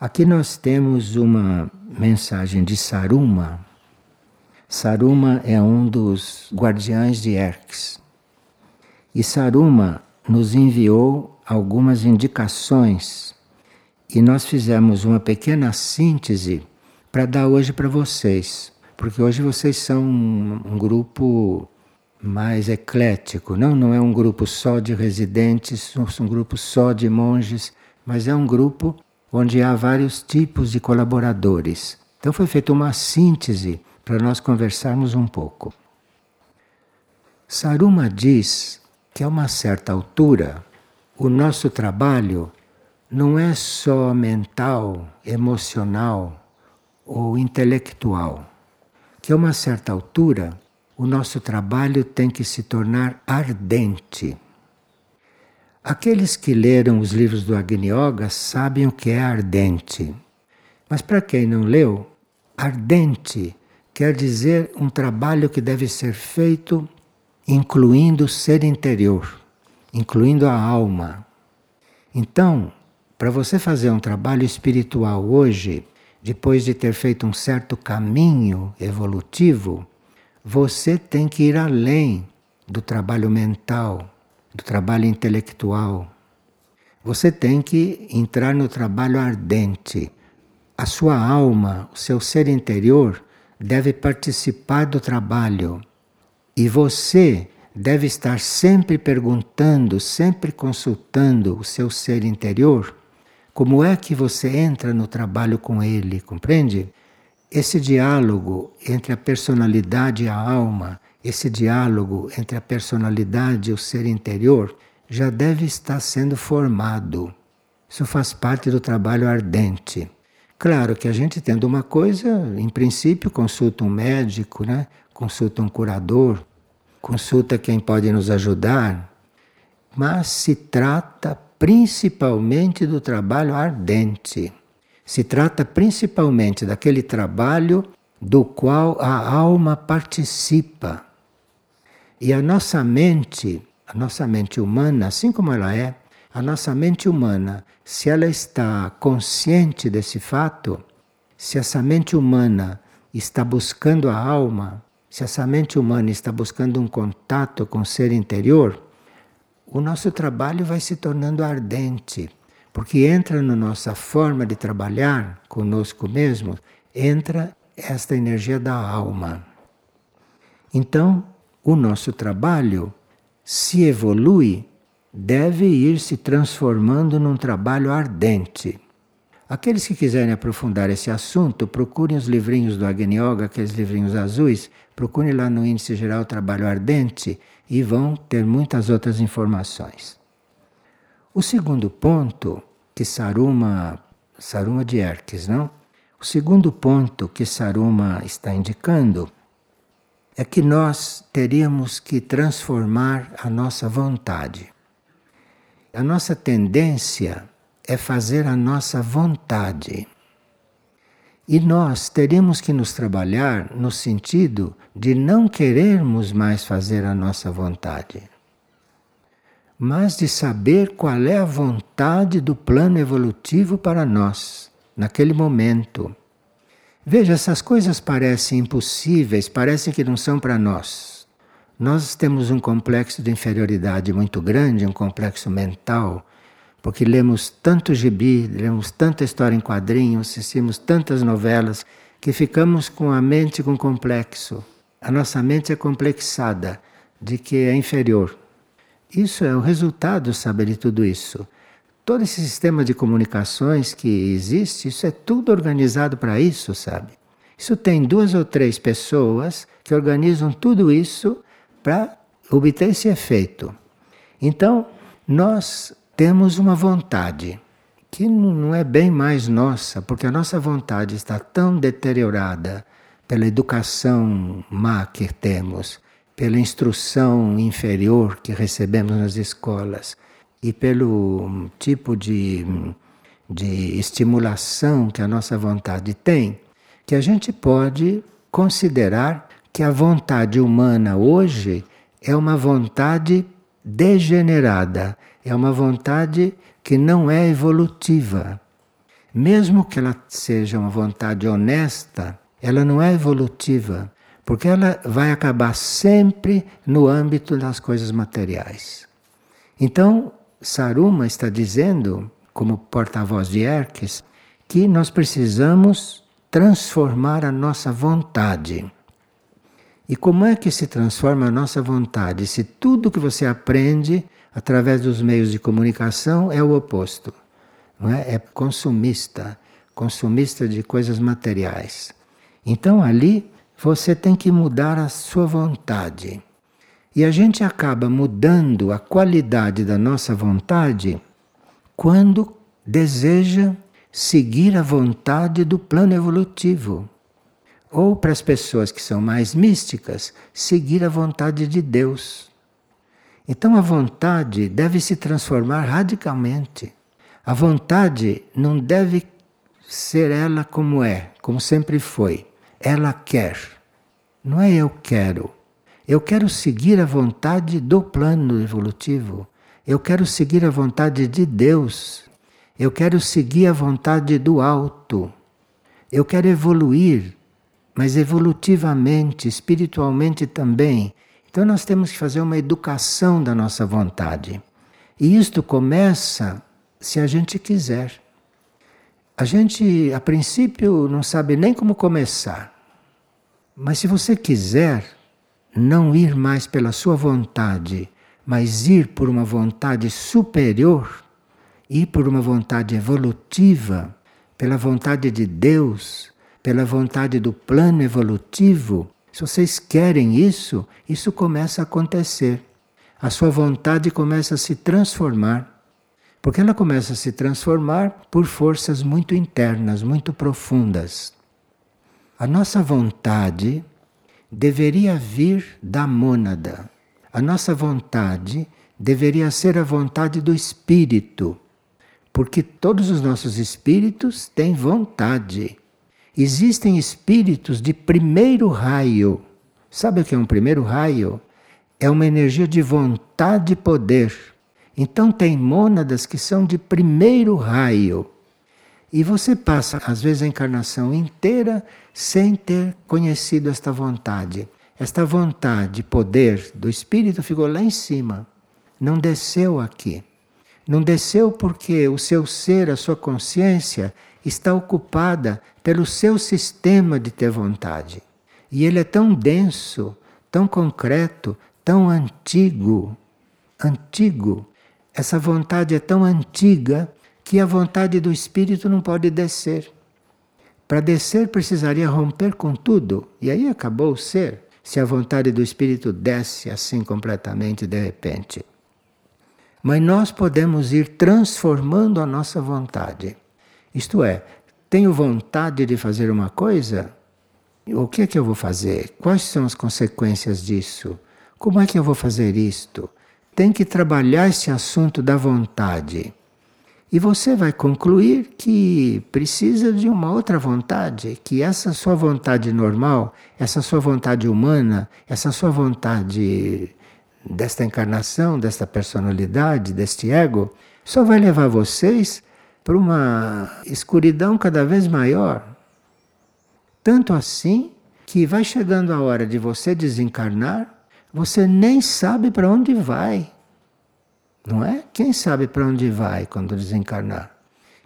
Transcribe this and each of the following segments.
Aqui nós temos uma mensagem de Saruma. Saruma é um dos guardiães de Erx. E Saruma nos enviou algumas indicações e nós fizemos uma pequena síntese para dar hoje para vocês, porque hoje vocês são um, um grupo mais eclético, não, não é um grupo só de residentes, não é um grupo só de monges, mas é um grupo onde há vários tipos de colaboradores. Então foi feita uma síntese para nós conversarmos um pouco. Saruma diz que a uma certa altura o nosso trabalho não é só mental, emocional ou intelectual. Que a uma certa altura o nosso trabalho tem que se tornar ardente. Aqueles que leram os livros do Agni Yoga sabem o que é ardente. Mas para quem não leu, ardente quer dizer um trabalho que deve ser feito incluindo o ser interior, incluindo a alma. Então, para você fazer um trabalho espiritual hoje, depois de ter feito um certo caminho evolutivo, você tem que ir além do trabalho mental, do trabalho intelectual. Você tem que entrar no trabalho ardente. A sua alma, o seu ser interior, deve participar do trabalho. E você deve estar sempre perguntando, sempre consultando o seu ser interior como é que você entra no trabalho com ele, compreende? Esse diálogo entre a personalidade e a alma esse diálogo entre a personalidade e o ser interior já deve estar sendo formado. Isso faz parte do trabalho ardente. Claro que a gente tendo uma coisa, em princípio consulta um médico, né? consulta um curador, consulta quem pode nos ajudar, mas se trata principalmente do trabalho ardente. Se trata principalmente daquele trabalho do qual a alma participa. E a nossa mente, a nossa mente humana, assim como ela é, a nossa mente humana, se ela está consciente desse fato, se essa mente humana está buscando a alma, se essa mente humana está buscando um contato com o ser interior, o nosso trabalho vai se tornando ardente, porque entra na nossa forma de trabalhar conosco mesmo, entra esta energia da alma. Então, o nosso trabalho se evolui, deve ir se transformando num trabalho ardente. Aqueles que quiserem aprofundar esse assunto, procurem os livrinhos do Agni Yoga, aqueles livrinhos azuis, procurem lá no Índice Geral Trabalho Ardente e vão ter muitas outras informações. O segundo ponto que Saruma, Saruma de Erques, não? O segundo ponto que Saruma está indicando é que nós teríamos que transformar a nossa vontade. A nossa tendência é fazer a nossa vontade. E nós teríamos que nos trabalhar no sentido de não querermos mais fazer a nossa vontade, mas de saber qual é a vontade do plano evolutivo para nós, naquele momento. Veja, essas coisas parecem impossíveis, parecem que não são para nós. Nós temos um complexo de inferioridade muito grande, um complexo mental, porque lemos tanto gibi, lemos tanta história em quadrinhos, assistimos tantas novelas, que ficamos com a mente com complexo. A nossa mente é complexada de que é inferior. Isso é o resultado, sabe, de tudo isso. Todo esse sistema de comunicações que existe, isso é tudo organizado para isso, sabe? Isso tem duas ou três pessoas que organizam tudo isso para obter esse efeito. Então, nós temos uma vontade que não é bem mais nossa, porque a nossa vontade está tão deteriorada pela educação má que temos, pela instrução inferior que recebemos nas escolas e pelo tipo de, de estimulação que a nossa vontade tem, que a gente pode considerar que a vontade humana hoje é uma vontade degenerada, é uma vontade que não é evolutiva. Mesmo que ela seja uma vontade honesta, ela não é evolutiva, porque ela vai acabar sempre no âmbito das coisas materiais. Então, Saruma está dizendo, como porta-voz de Erques, que nós precisamos transformar a nossa vontade. E como é que se transforma a nossa vontade? Se tudo que você aprende através dos meios de comunicação é o oposto, não é? É consumista, consumista de coisas materiais. Então ali você tem que mudar a sua vontade. E a gente acaba mudando a qualidade da nossa vontade quando deseja seguir a vontade do plano evolutivo. Ou para as pessoas que são mais místicas, seguir a vontade de Deus. Então a vontade deve se transformar radicalmente. A vontade não deve ser ela como é, como sempre foi. Ela quer. Não é eu quero. Eu quero seguir a vontade do plano evolutivo. Eu quero seguir a vontade de Deus. Eu quero seguir a vontade do alto. Eu quero evoluir, mas evolutivamente, espiritualmente também. Então nós temos que fazer uma educação da nossa vontade. E isto começa se a gente quiser. A gente, a princípio, não sabe nem como começar. Mas se você quiser, não ir mais pela sua vontade, mas ir por uma vontade superior, ir por uma vontade evolutiva, pela vontade de Deus, pela vontade do plano evolutivo, se vocês querem isso, isso começa a acontecer. A sua vontade começa a se transformar. Porque ela começa a se transformar por forças muito internas, muito profundas. A nossa vontade deveria vir da mônada. A nossa vontade deveria ser a vontade do espírito, porque todos os nossos espíritos têm vontade. Existem espíritos de primeiro raio. Sabe o que é um primeiro raio? É uma energia de vontade e poder. Então, tem mônadas que são de primeiro raio. E você passa, às vezes, a encarnação inteira sem ter conhecido esta vontade. Esta vontade, poder do espírito ficou lá em cima, não desceu aqui. Não desceu porque o seu ser, a sua consciência, está ocupada pelo seu sistema de ter vontade. E ele é tão denso, tão concreto, tão antigo. Antigo. Essa vontade é tão antiga que a vontade do espírito não pode descer. Para descer precisaria romper com tudo, e aí acabou o ser, se a vontade do espírito desce assim completamente de repente. Mas nós podemos ir transformando a nossa vontade. Isto é, tenho vontade de fazer uma coisa? O que é que eu vou fazer? Quais são as consequências disso? Como é que eu vou fazer isto? Tem que trabalhar esse assunto da vontade. E você vai concluir que precisa de uma outra vontade, que essa sua vontade normal, essa sua vontade humana, essa sua vontade desta encarnação, desta personalidade, deste ego, só vai levar vocês para uma escuridão cada vez maior. Tanto assim que vai chegando a hora de você desencarnar, você nem sabe para onde vai. Não é? Quem sabe para onde vai quando desencarnar?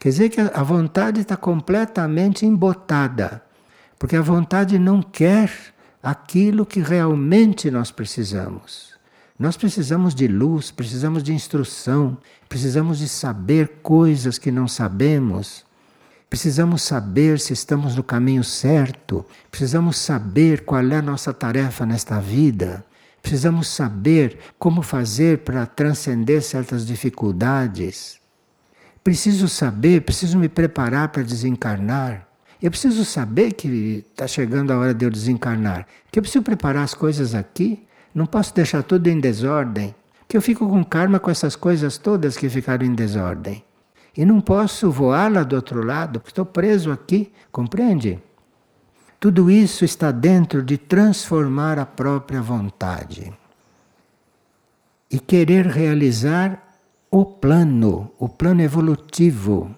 Quer dizer que a vontade está completamente embotada, porque a vontade não quer aquilo que realmente nós precisamos. Nós precisamos de luz, precisamos de instrução, precisamos de saber coisas que não sabemos. Precisamos saber se estamos no caminho certo, precisamos saber qual é a nossa tarefa nesta vida. Precisamos saber como fazer para transcender certas dificuldades. Preciso saber, preciso me preparar para desencarnar. Eu preciso saber que está chegando a hora de eu desencarnar. Que eu preciso preparar as coisas aqui. Não posso deixar tudo em desordem. Que eu fico com karma com essas coisas todas que ficaram em desordem. E não posso voar lá do outro lado, porque estou preso aqui. Compreende? Tudo isso está dentro de transformar a própria vontade e querer realizar o plano, o plano evolutivo.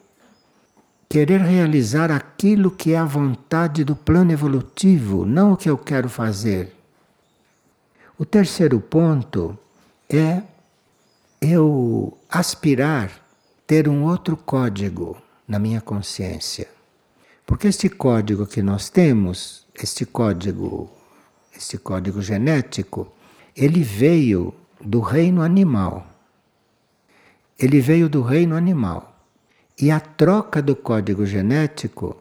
querer realizar aquilo que é a vontade do plano evolutivo, não o que eu quero fazer. O terceiro ponto é eu aspirar ter um outro código na minha consciência. Porque este código que nós temos, este código, este código genético, ele veio do reino animal. Ele veio do reino animal. E a troca do código genético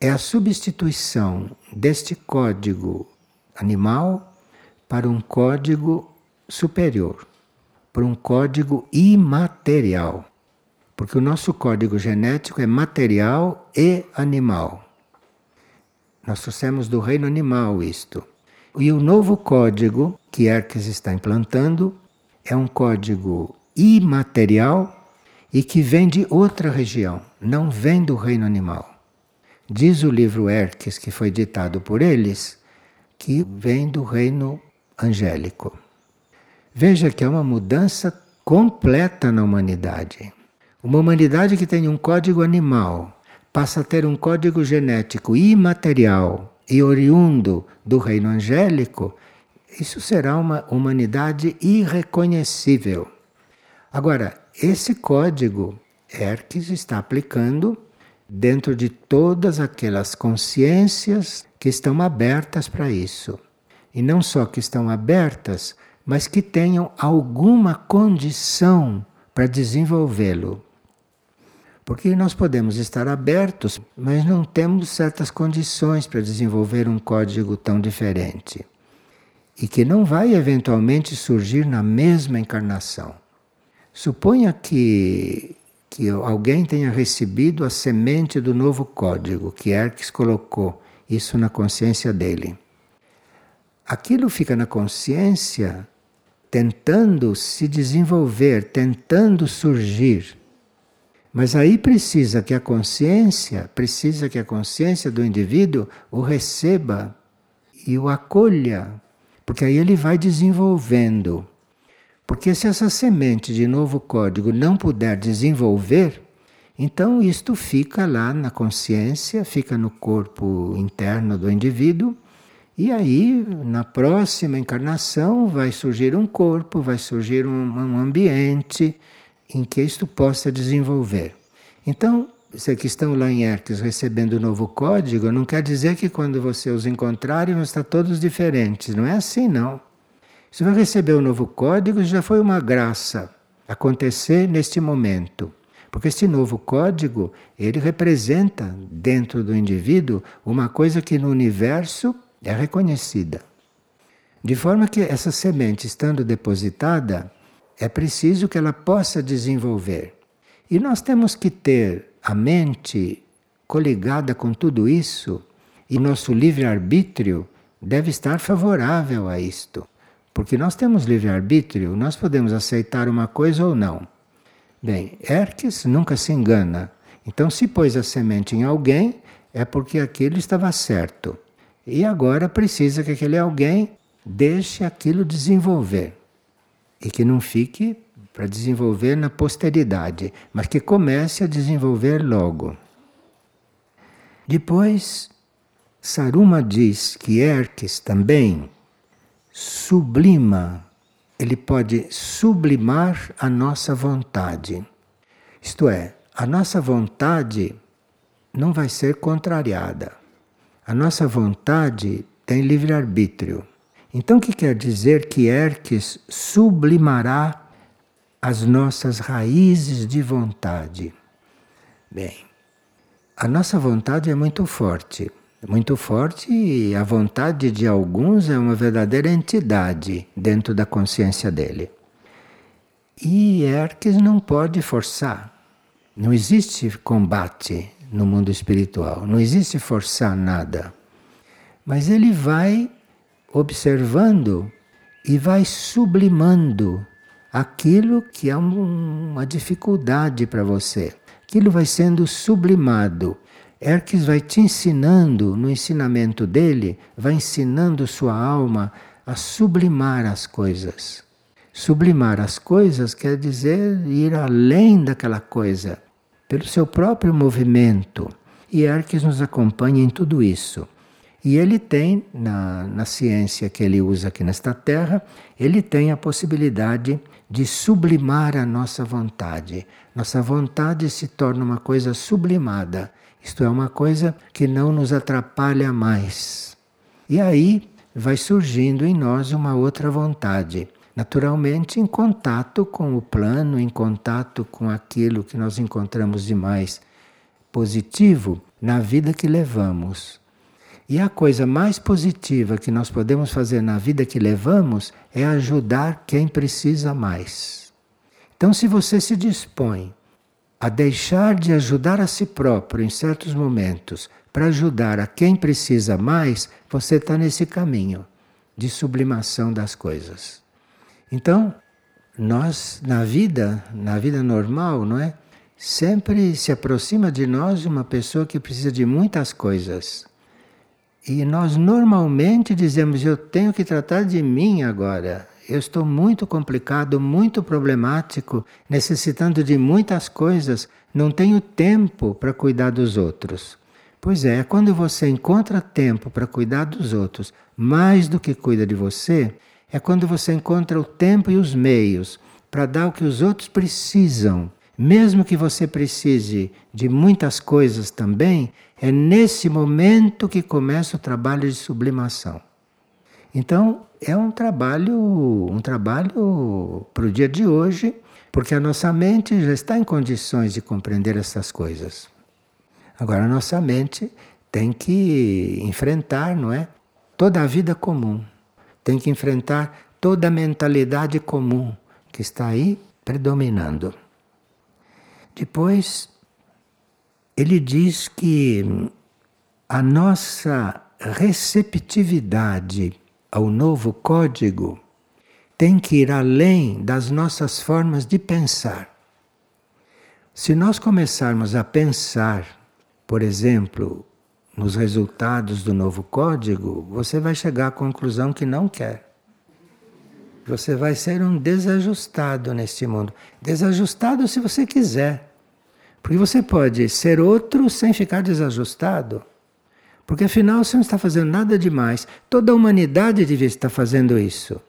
é a substituição deste código animal para um código superior, para um código imaterial. Porque o nosso código genético é material e animal. Nós trouxemos do reino animal isto. E o novo código que Erques está implantando é um código imaterial e que vem de outra região, não vem do reino animal. Diz o livro Erques, que foi ditado por eles, que vem do reino angélico. Veja que é uma mudança completa na humanidade. Uma humanidade que tem um código animal passa a ter um código genético imaterial e oriundo do reino angélico, isso será uma humanidade irreconhecível. Agora, esse código Hermes está aplicando dentro de todas aquelas consciências que estão abertas para isso. E não só que estão abertas, mas que tenham alguma condição para desenvolvê-lo. Porque nós podemos estar abertos, mas não temos certas condições para desenvolver um código tão diferente. E que não vai eventualmente surgir na mesma encarnação. Suponha que, que alguém tenha recebido a semente do novo código, que Erques colocou isso na consciência dele. Aquilo fica na consciência tentando se desenvolver, tentando surgir. Mas aí precisa que a consciência, precisa que a consciência do indivíduo o receba e o acolha, porque aí ele vai desenvolvendo. Porque se essa semente de novo código não puder desenvolver, então isto fica lá na consciência, fica no corpo interno do indivíduo, e aí na próxima encarnação vai surgir um corpo, vai surgir um, um ambiente em que isto possa desenvolver. Então, se que estão lá em Erques recebendo o novo código, não quer dizer que quando você os encontrarem vão estar todos diferentes. Não é assim, não. Você vai receber o novo código, já foi uma graça acontecer neste momento. Porque este novo código, ele representa dentro do indivíduo uma coisa que no universo é reconhecida. De forma que essa semente estando depositada, é preciso que ela possa desenvolver. E nós temos que ter a mente coligada com tudo isso, e nosso livre-arbítrio deve estar favorável a isto. Porque nós temos livre-arbítrio, nós podemos aceitar uma coisa ou não. Bem, Erques nunca se engana. Então, se pôs a semente em alguém, é porque aquilo estava certo. E agora precisa que aquele alguém deixe aquilo desenvolver. E que não fique para desenvolver na posteridade, mas que comece a desenvolver logo. Depois, Saruma diz que Erques também sublima, ele pode sublimar a nossa vontade. Isto é, a nossa vontade não vai ser contrariada. A nossa vontade tem livre-arbítrio. Então, o que quer dizer que Erques sublimará as nossas raízes de vontade? Bem, a nossa vontade é muito forte muito forte e a vontade de alguns é uma verdadeira entidade dentro da consciência dele. E Erques não pode forçar. Não existe combate no mundo espiritual, não existe forçar nada. Mas ele vai observando e vai sublimando aquilo que é uma dificuldade para você. Aquilo vai sendo sublimado Erques vai te ensinando, no ensinamento dele, vai ensinando sua alma a sublimar as coisas. Sublimar as coisas quer dizer ir além daquela coisa. pelo seu próprio movimento. E Erques nos acompanha em tudo isso. E ele tem, na, na ciência que ele usa aqui nesta terra, ele tem a possibilidade de sublimar a nossa vontade. Nossa vontade se torna uma coisa sublimada, isto é, uma coisa que não nos atrapalha mais. E aí vai surgindo em nós uma outra vontade. Naturalmente, em contato com o plano, em contato com aquilo que nós encontramos de mais positivo na vida que levamos. E a coisa mais positiva que nós podemos fazer na vida que levamos é ajudar quem precisa mais. Então, se você se dispõe a deixar de ajudar a si próprio em certos momentos para ajudar a quem precisa mais, você está nesse caminho de sublimação das coisas. Então, nós na vida, na vida normal, não é? Sempre se aproxima de nós uma pessoa que precisa de muitas coisas. E nós normalmente dizemos: eu tenho que tratar de mim agora. Eu estou muito complicado, muito problemático, necessitando de muitas coisas, não tenho tempo para cuidar dos outros. Pois é, quando você encontra tempo para cuidar dos outros, mais do que cuida de você, é quando você encontra o tempo e os meios para dar o que os outros precisam mesmo que você precise de muitas coisas também, é nesse momento que começa o trabalho de sublimação. Então, é um trabalho, um trabalho para o dia de hoje, porque a nossa mente já está em condições de compreender essas coisas. Agora, a nossa mente tem que enfrentar, não é? Toda a vida comum. Tem que enfrentar toda a mentalidade comum que está aí predominando. Depois, ele diz que a nossa receptividade ao novo código tem que ir além das nossas formas de pensar. Se nós começarmos a pensar, por exemplo, nos resultados do novo código, você vai chegar à conclusão que não quer. Você vai ser um desajustado neste mundo. Desajustado se você quiser. Porque você pode ser outro sem ficar desajustado. Porque afinal você não está fazendo nada demais. Toda a humanidade devia estar fazendo isso.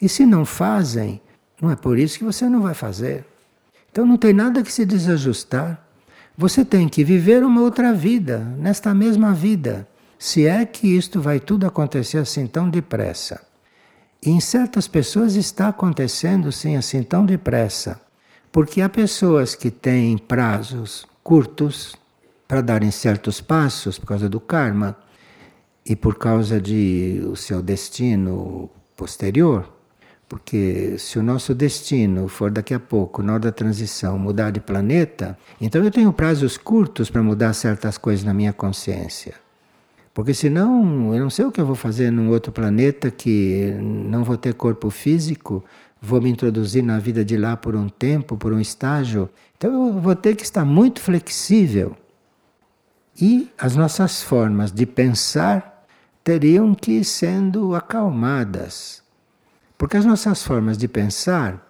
E se não fazem, não é por isso que você não vai fazer. Então não tem nada que se desajustar. Você tem que viver uma outra vida, nesta mesma vida. Se é que isto vai tudo acontecer assim tão depressa. E em certas pessoas está acontecendo sim assim tão depressa. Porque há pessoas que têm prazos curtos para darem certos passos por causa do karma e por causa de o seu destino posterior. Porque se o nosso destino for daqui a pouco, na hora da transição, mudar de planeta, então eu tenho prazos curtos para mudar certas coisas na minha consciência. Porque senão eu não sei o que eu vou fazer num outro planeta que não vou ter corpo físico, vou me introduzir na vida de lá por um tempo, por um estágio. Então eu vou ter que estar muito flexível. E as nossas formas de pensar teriam que ir sendo acalmadas. Porque as nossas formas de pensar,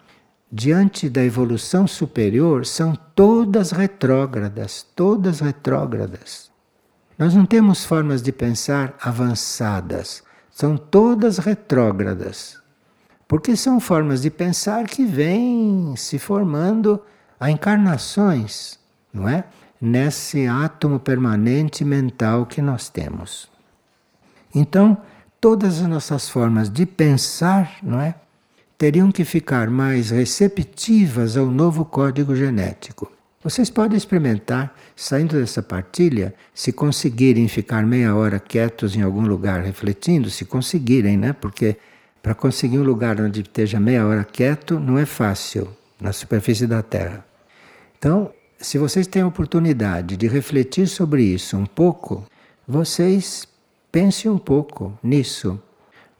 diante da evolução superior, são todas retrógradas, todas retrógradas. Nós não temos formas de pensar avançadas, são todas retrógradas. Porque são formas de pensar que vêm se formando a encarnações, não é? Nesse átomo permanente mental que nós temos. Então, todas as nossas formas de pensar, não é? Teriam que ficar mais receptivas ao novo código genético. Vocês podem experimentar, saindo dessa partilha, se conseguirem ficar meia hora quietos em algum lugar refletindo, se conseguirem, né? Porque para conseguir um lugar onde esteja meia hora quieto não é fácil na superfície da Terra. Então, se vocês têm a oportunidade de refletir sobre isso um pouco, vocês pensem um pouco nisso.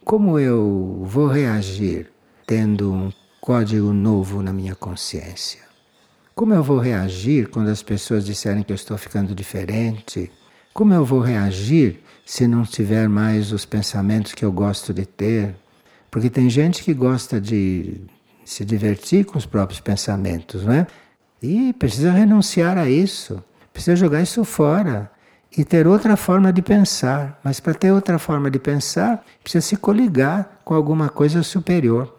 Como eu vou reagir tendo um código novo na minha consciência? Como eu vou reagir quando as pessoas disserem que eu estou ficando diferente? Como eu vou reagir se não tiver mais os pensamentos que eu gosto de ter? Porque tem gente que gosta de se divertir com os próprios pensamentos, não é? E precisa renunciar a isso, precisa jogar isso fora e ter outra forma de pensar. Mas para ter outra forma de pensar, precisa se coligar com alguma coisa superior.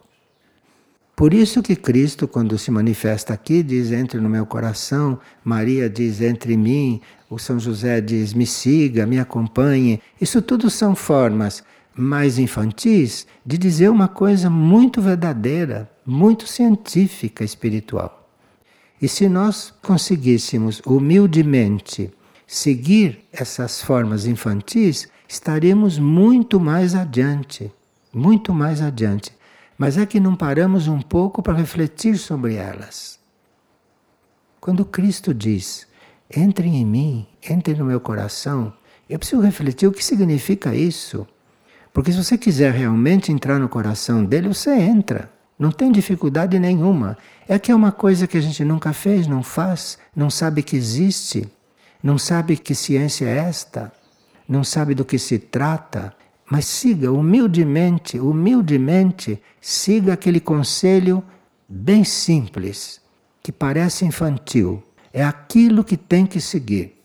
Por isso que Cristo, quando se manifesta aqui, diz: entre no meu coração, Maria diz: entre mim, o São José diz: me siga, me acompanhe. Isso tudo são formas mais infantis de dizer uma coisa muito verdadeira, muito científica, espiritual. E se nós conseguíssemos humildemente seguir essas formas infantis, estaremos muito mais adiante, muito mais adiante. Mas é que não paramos um pouco para refletir sobre elas. Quando Cristo diz: entre em mim, entre no meu coração, eu preciso refletir o que significa isso. Porque se você quiser realmente entrar no coração dele, você entra. Não tem dificuldade nenhuma. É que é uma coisa que a gente nunca fez, não faz, não sabe que existe, não sabe que ciência é esta, não sabe do que se trata. Mas siga humildemente, humildemente, siga aquele conselho bem simples, que parece infantil. É aquilo que tem que seguir.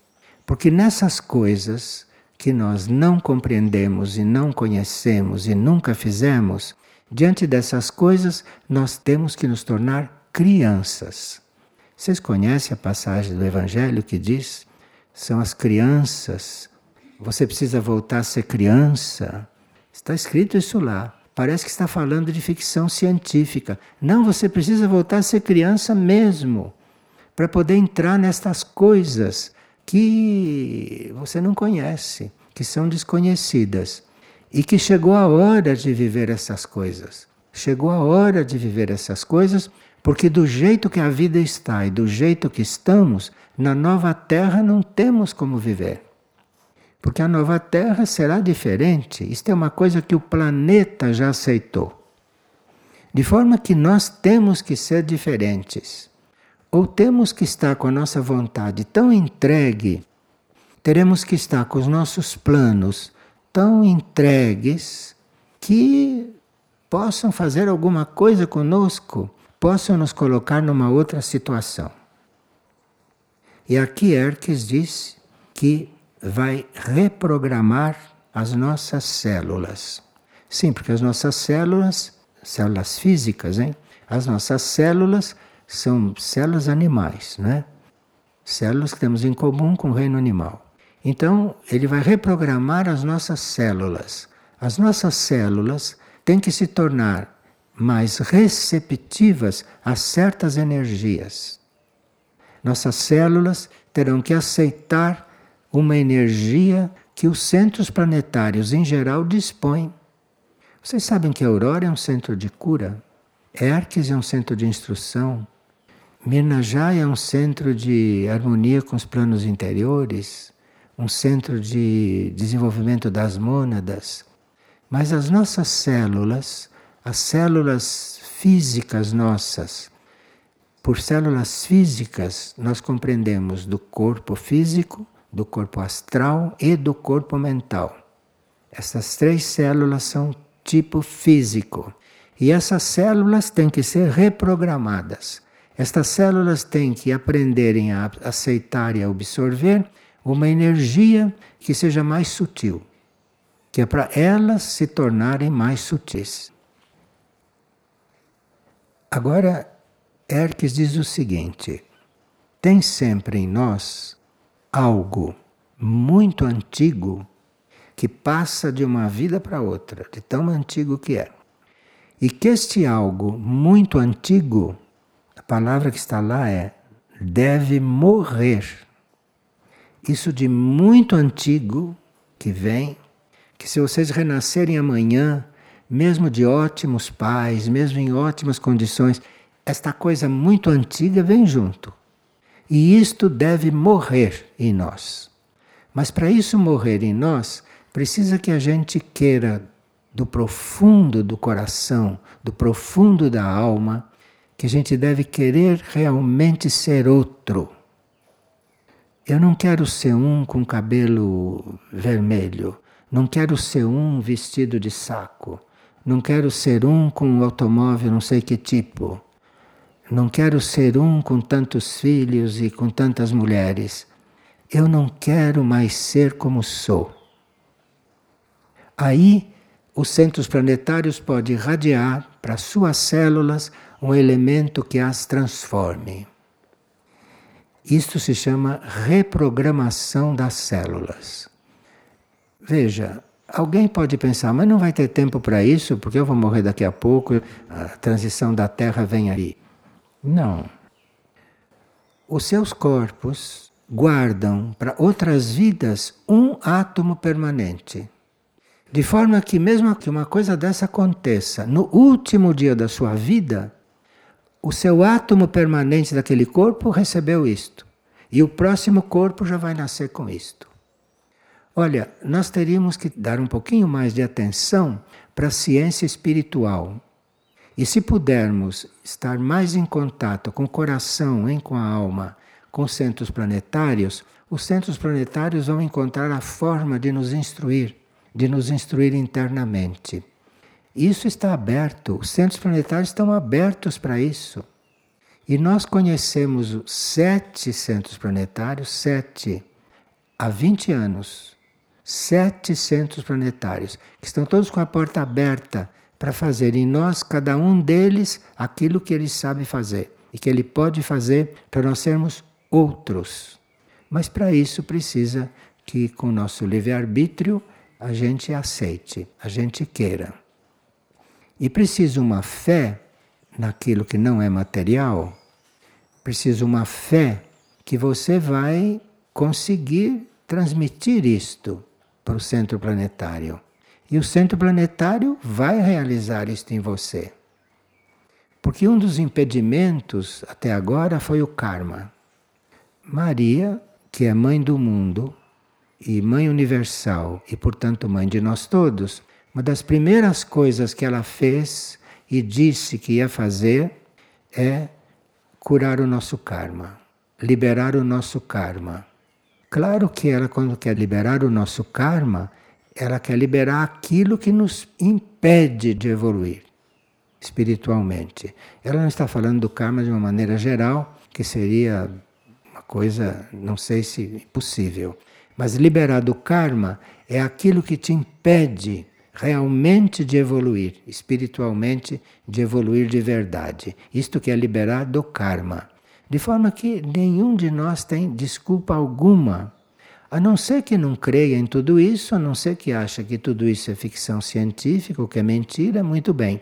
Porque nessas coisas que nós não compreendemos e não conhecemos e nunca fizemos, diante dessas coisas nós temos que nos tornar crianças. Vocês conhecem a passagem do Evangelho que diz: são as crianças você precisa voltar a ser criança. Está escrito isso lá. Parece que está falando de ficção científica. Não, você precisa voltar a ser criança mesmo, para poder entrar nestas coisas que você não conhece, que são desconhecidas. E que chegou a hora de viver essas coisas. Chegou a hora de viver essas coisas, porque do jeito que a vida está e do jeito que estamos, na nova terra não temos como viver. Porque a nova Terra será diferente. Isto é uma coisa que o planeta já aceitou. De forma que nós temos que ser diferentes. Ou temos que estar com a nossa vontade tão entregue, teremos que estar com os nossos planos tão entregues que possam fazer alguma coisa conosco, possam nos colocar numa outra situação. E aqui Erques diz que vai reprogramar as nossas células. Sim, porque as nossas células, células físicas, hein? As nossas células são células animais, né? Células que temos em comum com o reino animal. Então, ele vai reprogramar as nossas células. As nossas células têm que se tornar mais receptivas a certas energias. Nossas células terão que aceitar uma energia que os centros planetários em geral dispõem. Vocês sabem que Aurora é um centro de cura, Herques é um centro de instrução, Mirnajá é um centro de harmonia com os planos interiores, um centro de desenvolvimento das mônadas. Mas as nossas células, as células físicas nossas, por células físicas, nós compreendemos do corpo físico, do corpo astral e do corpo mental. Essas três células são tipo físico. E essas células têm que ser reprogramadas. Estas células têm que aprenderem a aceitar e a absorver uma energia que seja mais sutil, que é para elas se tornarem mais sutis. Agora, Erques diz o seguinte: tem sempre em nós algo muito antigo que passa de uma vida para outra, de tão antigo que é. E que este algo muito antigo, palavra que está lá é deve morrer. Isso de muito antigo que vem, que se vocês renascerem amanhã, mesmo de ótimos pais, mesmo em ótimas condições, esta coisa muito antiga vem junto. E isto deve morrer em nós. Mas para isso morrer em nós, precisa que a gente queira do profundo do coração, do profundo da alma, que a gente deve querer realmente ser outro. Eu não quero ser um com cabelo vermelho, não quero ser um vestido de saco, não quero ser um com um automóvel não sei que tipo. Não quero ser um com tantos filhos e com tantas mulheres. Eu não quero mais ser como sou. Aí, os centros planetários podem irradiar para suas células um elemento que as transforme. Isto se chama reprogramação das células. Veja, alguém pode pensar, mas não vai ter tempo para isso, porque eu vou morrer daqui a pouco, a transição da Terra vem aí. Não. Os seus corpos guardam para outras vidas um átomo permanente. De forma que, mesmo que uma coisa dessa aconteça no último dia da sua vida, o seu átomo permanente daquele corpo recebeu isto. E o próximo corpo já vai nascer com isto. Olha, nós teríamos que dar um pouquinho mais de atenção para a ciência espiritual, e se pudermos estar mais em contato com o coração, hein, com a alma, com os centros planetários, os centros planetários vão encontrar a forma de nos instruir, de nos instruir internamente. Isso está aberto, os centros planetários estão abertos para isso. E nós conhecemos sete centros planetários, sete, há 20 anos. Sete centros planetários, que estão todos com a porta aberta para fazer em nós, cada um deles, aquilo que ele sabe fazer e que ele pode fazer para nós sermos outros. Mas para isso precisa que, com o nosso livre-arbítrio, a gente aceite, a gente queira. E precisa uma fé naquilo que não é material, precisa uma fé que você vai conseguir transmitir isto para o centro planetário. E o centro planetário vai realizar isto em você. Porque um dos impedimentos até agora foi o karma. Maria, que é mãe do mundo e mãe universal e, portanto, mãe de nós todos, uma das primeiras coisas que ela fez e disse que ia fazer é curar o nosso karma, liberar o nosso karma. Claro que ela, quando quer liberar o nosso karma, ela quer liberar aquilo que nos impede de evoluir espiritualmente. Ela não está falando do karma de uma maneira geral, que seria uma coisa, não sei se possível. Mas liberar do karma é aquilo que te impede realmente de evoluir, espiritualmente, de evoluir de verdade. Isto que é liberar do karma. De forma que nenhum de nós tem desculpa alguma a não ser que não creia em tudo isso, a não ser que acha que tudo isso é ficção científica ou que é mentira, muito bem.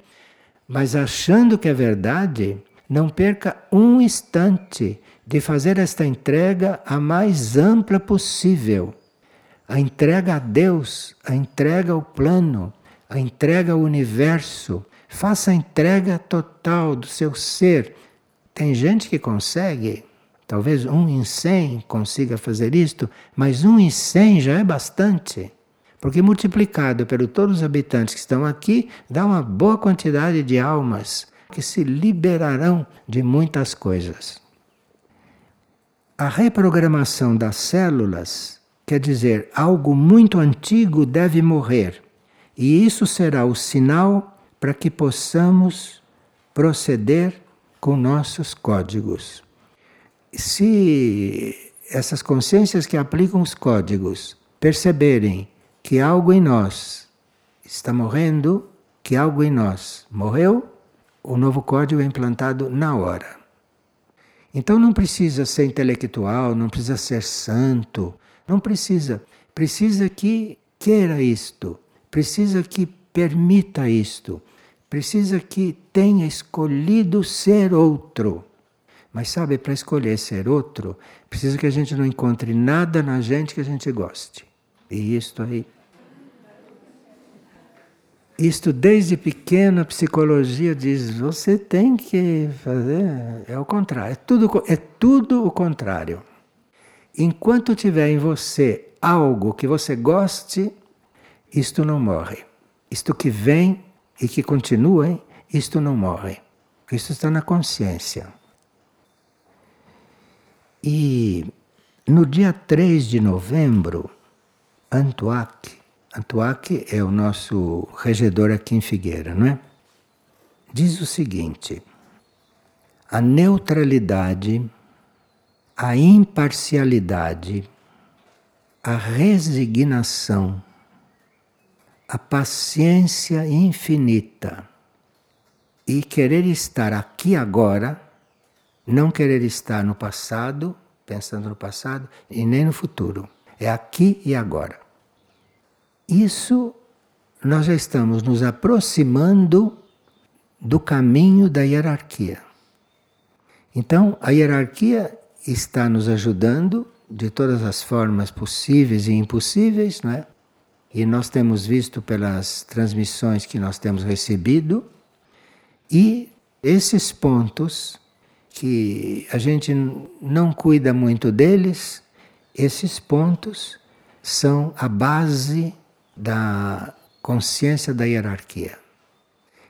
Mas achando que é verdade, não perca um instante de fazer esta entrega a mais ampla possível. A entrega a Deus, a entrega ao plano, a entrega ao universo. Faça a entrega total do seu ser. Tem gente que consegue, Talvez um em cem consiga fazer isto, mas um em cem já é bastante. Porque multiplicado pelo todos os habitantes que estão aqui, dá uma boa quantidade de almas que se liberarão de muitas coisas. A reprogramação das células quer dizer algo muito antigo deve morrer. E isso será o sinal para que possamos proceder com nossos códigos se essas consciências que aplicam os códigos perceberem que algo em nós está morrendo, que algo em nós morreu, o novo código é implantado na hora. Então não precisa ser intelectual, não precisa ser santo, não precisa. Precisa que queira isto, precisa que permita isto, precisa que tenha escolhido ser outro. Mas sabe, para escolher ser outro, precisa que a gente não encontre nada na gente que a gente goste. E isto aí. Isto desde pequena a psicologia diz, você tem que fazer, é o contrário, é tudo, é tudo o contrário. Enquanto tiver em você algo que você goste, isto não morre. Isto que vem e que continua, hein? isto não morre. Isto está na consciência. E no dia 3 de novembro, Antuac, Antuac é o nosso regedor aqui em Figueira, não é? Diz o seguinte: a neutralidade, a imparcialidade, a resignação, a paciência infinita e querer estar aqui agora, não querer estar no passado, pensando no passado, e nem no futuro. É aqui e agora. Isso nós já estamos nos aproximando do caminho da hierarquia. Então, a hierarquia está nos ajudando de todas as formas possíveis e impossíveis, não é? E nós temos visto pelas transmissões que nós temos recebido, e esses pontos que a gente não cuida muito deles, esses pontos são a base da consciência da hierarquia.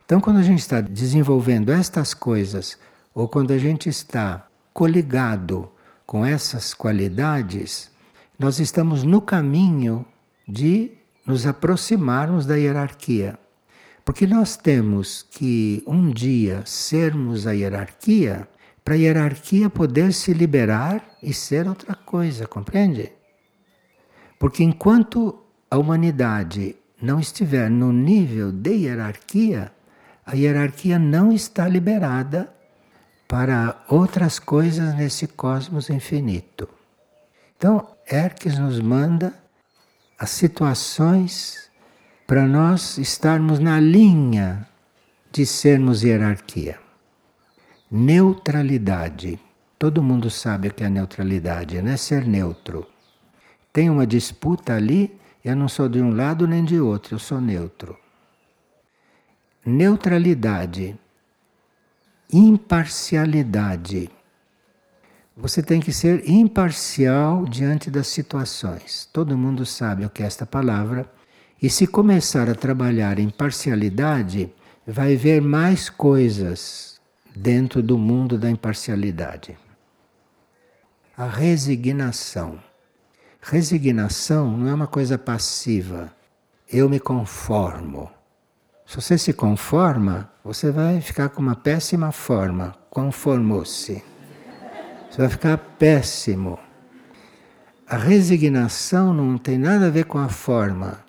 Então, quando a gente está desenvolvendo estas coisas, ou quando a gente está coligado com essas qualidades, nós estamos no caminho de nos aproximarmos da hierarquia. Porque nós temos que um dia sermos a hierarquia para a hierarquia poder se liberar e ser outra coisa, compreende? Porque enquanto a humanidade não estiver no nível de hierarquia, a hierarquia não está liberada para outras coisas nesse cosmos infinito. Então, Erques nos manda as situações para nós estarmos na linha de sermos hierarquia. Neutralidade. Todo mundo sabe o que é neutralidade, não é ser neutro. Tem uma disputa ali, eu não sou de um lado nem de outro, eu sou neutro. Neutralidade imparcialidade. Você tem que ser imparcial diante das situações. Todo mundo sabe o que é esta palavra. E se começar a trabalhar em parcialidade, vai ver mais coisas dentro do mundo da imparcialidade. A resignação. Resignação não é uma coisa passiva. Eu me conformo. Se você se conforma, você vai ficar com uma péssima forma. Conformou-se. Você vai ficar péssimo. A resignação não tem nada a ver com a forma.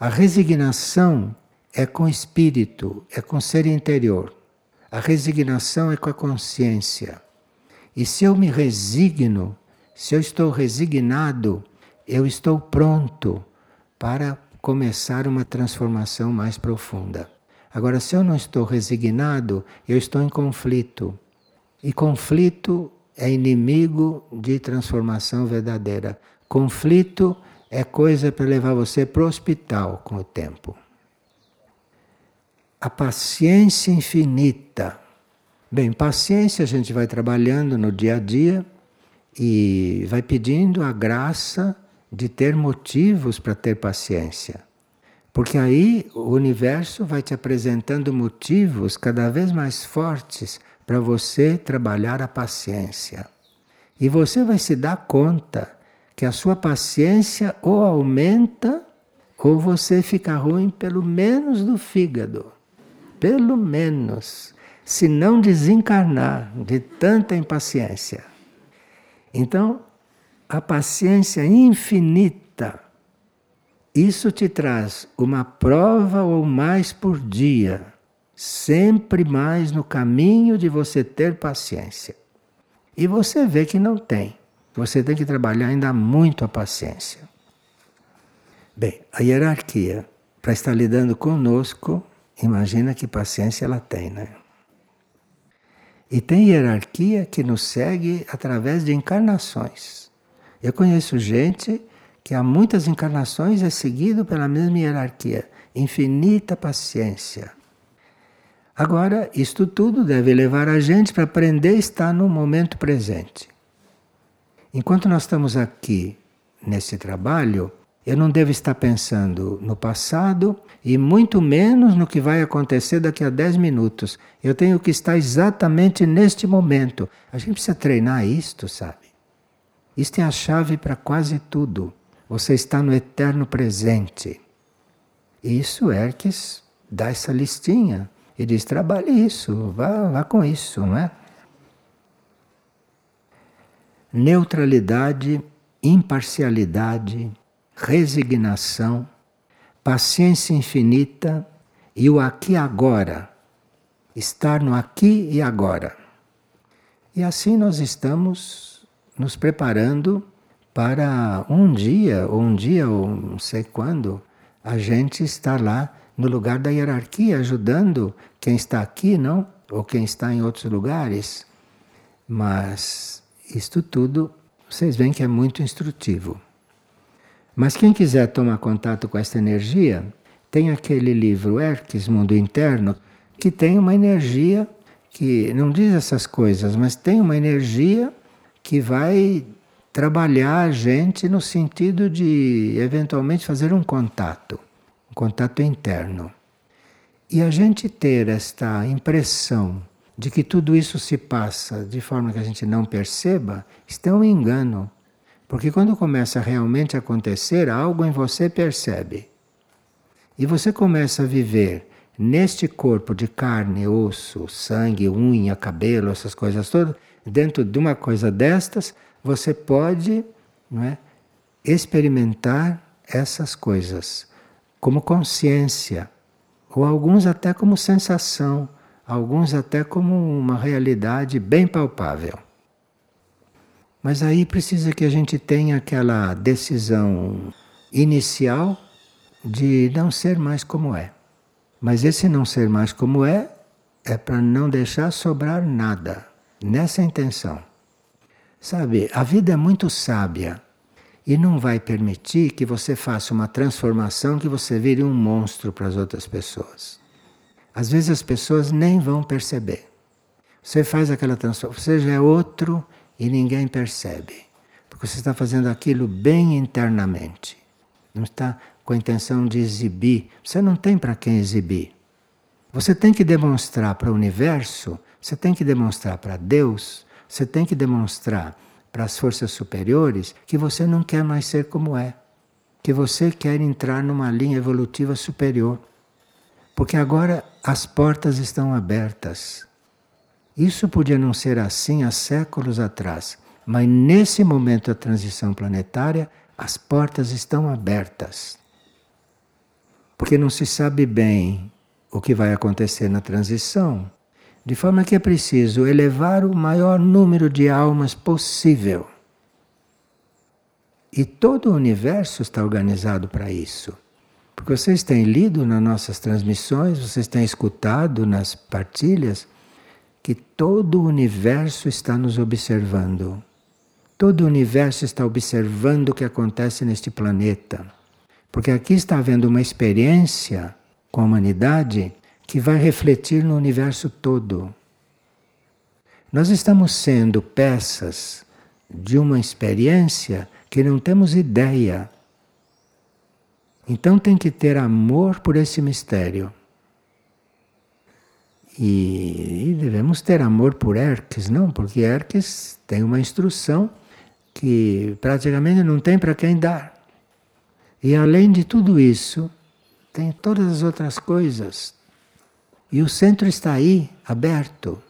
A resignação é com o espírito, é com o ser interior. A resignação é com a consciência. E se eu me resigno, se eu estou resignado, eu estou pronto para começar uma transformação mais profunda. Agora, se eu não estou resignado, eu estou em conflito. E conflito é inimigo de transformação verdadeira. Conflito é coisa para levar você para o hospital com o tempo. A paciência infinita. Bem, paciência a gente vai trabalhando no dia a dia e vai pedindo a graça de ter motivos para ter paciência. Porque aí o universo vai te apresentando motivos cada vez mais fortes para você trabalhar a paciência. E você vai se dar conta que a sua paciência ou aumenta ou você fica ruim pelo menos do fígado. Pelo menos. Se não desencarnar de tanta impaciência. Então, a paciência infinita, isso te traz uma prova ou mais por dia, sempre mais no caminho de você ter paciência. E você vê que não tem. Você tem que trabalhar ainda muito a paciência. Bem, a hierarquia, para estar lidando conosco, imagina que paciência ela tem, né? E tem hierarquia que nos segue através de encarnações. Eu conheço gente que há muitas encarnações é seguido pela mesma hierarquia, infinita paciência. Agora, isto tudo deve levar a gente para aprender a estar no momento presente. Enquanto nós estamos aqui nesse trabalho, eu não devo estar pensando no passado e muito menos no que vai acontecer daqui a 10 minutos. Eu tenho que estar exatamente neste momento. A gente precisa treinar isto, sabe? Isto é a chave para quase tudo. Você está no eterno presente. Isso Erques dá essa listinha e diz: trabalhe isso, vá, vá com isso, não é? neutralidade, imparcialidade, resignação, paciência infinita e o aqui e agora. Estar no aqui e agora. E assim nós estamos nos preparando para um dia, ou um dia, ou não sei quando, a gente estar lá no lugar da hierarquia, ajudando quem está aqui, não? Ou quem está em outros lugares. Mas isto tudo, vocês veem que é muito instrutivo. Mas quem quiser tomar contato com esta energia, tem aquele livro Erques, Mundo Interno, que tem uma energia que não diz essas coisas, mas tem uma energia que vai trabalhar a gente no sentido de eventualmente fazer um contato, um contato interno. E a gente ter esta impressão de que tudo isso se passa de forma que a gente não perceba, isto é um engano. Porque quando começa realmente a acontecer, algo em você percebe. E você começa a viver neste corpo de carne, osso, sangue, unha, cabelo, essas coisas todas, dentro de uma coisa destas, você pode não é, experimentar essas coisas como consciência, ou alguns até como sensação, alguns até como uma realidade bem palpável. Mas aí precisa que a gente tenha aquela decisão inicial de não ser mais como é. Mas esse não ser mais como é é para não deixar sobrar nada, nessa intenção. Sabe, a vida é muito sábia e não vai permitir que você faça uma transformação que você vire um monstro para as outras pessoas. Às vezes as pessoas nem vão perceber. Você faz aquela transformação, você já é outro e ninguém percebe. Porque você está fazendo aquilo bem internamente. Não está com a intenção de exibir. Você não tem para quem exibir. Você tem que demonstrar para o universo, você tem que demonstrar para Deus você tem que demonstrar para as forças superiores que você não quer mais ser como é, que você quer entrar numa linha evolutiva superior. Porque agora as portas estão abertas. Isso podia não ser assim há séculos atrás, mas nesse momento da transição planetária, as portas estão abertas. Porque não se sabe bem o que vai acontecer na transição, de forma que é preciso elevar o maior número de almas possível. E todo o universo está organizado para isso. Porque vocês têm lido nas nossas transmissões, vocês têm escutado nas partilhas, que todo o universo está nos observando. Todo o universo está observando o que acontece neste planeta. Porque aqui está havendo uma experiência com a humanidade que vai refletir no universo todo. Nós estamos sendo peças de uma experiência que não temos ideia. Então tem que ter amor por esse mistério. E, devemos ter amor por Erques, não? Porque Erques tem uma instrução que praticamente não tem para quem dar. E além de tudo isso, tem todas as outras coisas, e o centro está aí, aberto.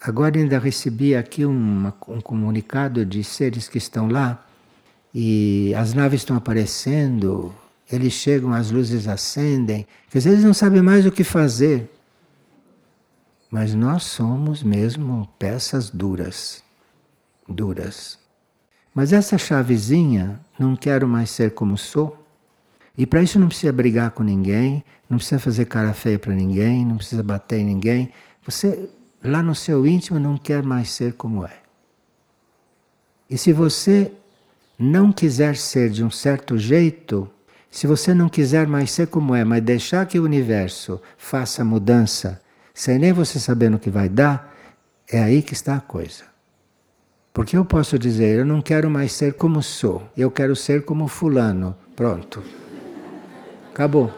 Agora ainda recebi aqui uma, um comunicado de seres que estão lá e as naves estão aparecendo, eles chegam, as luzes acendem, dizer, eles não sabem mais o que fazer. Mas nós somos mesmo peças duras, duras. Mas essa chavezinha, não quero mais ser como sou, e para isso não precisa brigar com ninguém, não precisa fazer cara feia para ninguém, não precisa bater em ninguém. Você, lá no seu íntimo, não quer mais ser como é. E se você não quiser ser de um certo jeito, se você não quiser mais ser como é, mas deixar que o universo faça mudança, sem nem você saber no que vai dar, é aí que está a coisa. Porque eu posso dizer, eu não quero mais ser como sou, eu quero ser como fulano. Pronto. Acabou.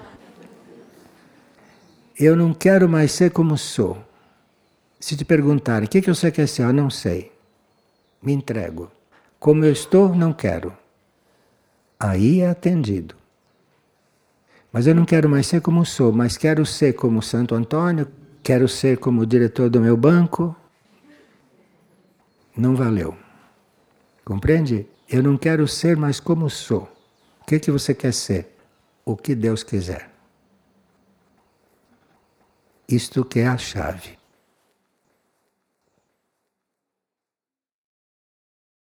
Eu não quero mais ser como sou. Se te perguntarem o que, que você quer ser, eu não sei. Me entrego. Como eu estou, não quero. Aí é atendido. Mas eu não quero mais ser como sou, mas quero ser como Santo Antônio, quero ser como o diretor do meu banco. Não valeu. Compreende? Eu não quero ser mais como sou. O que, que você quer ser? O que Deus quiser. Isto que é a chave.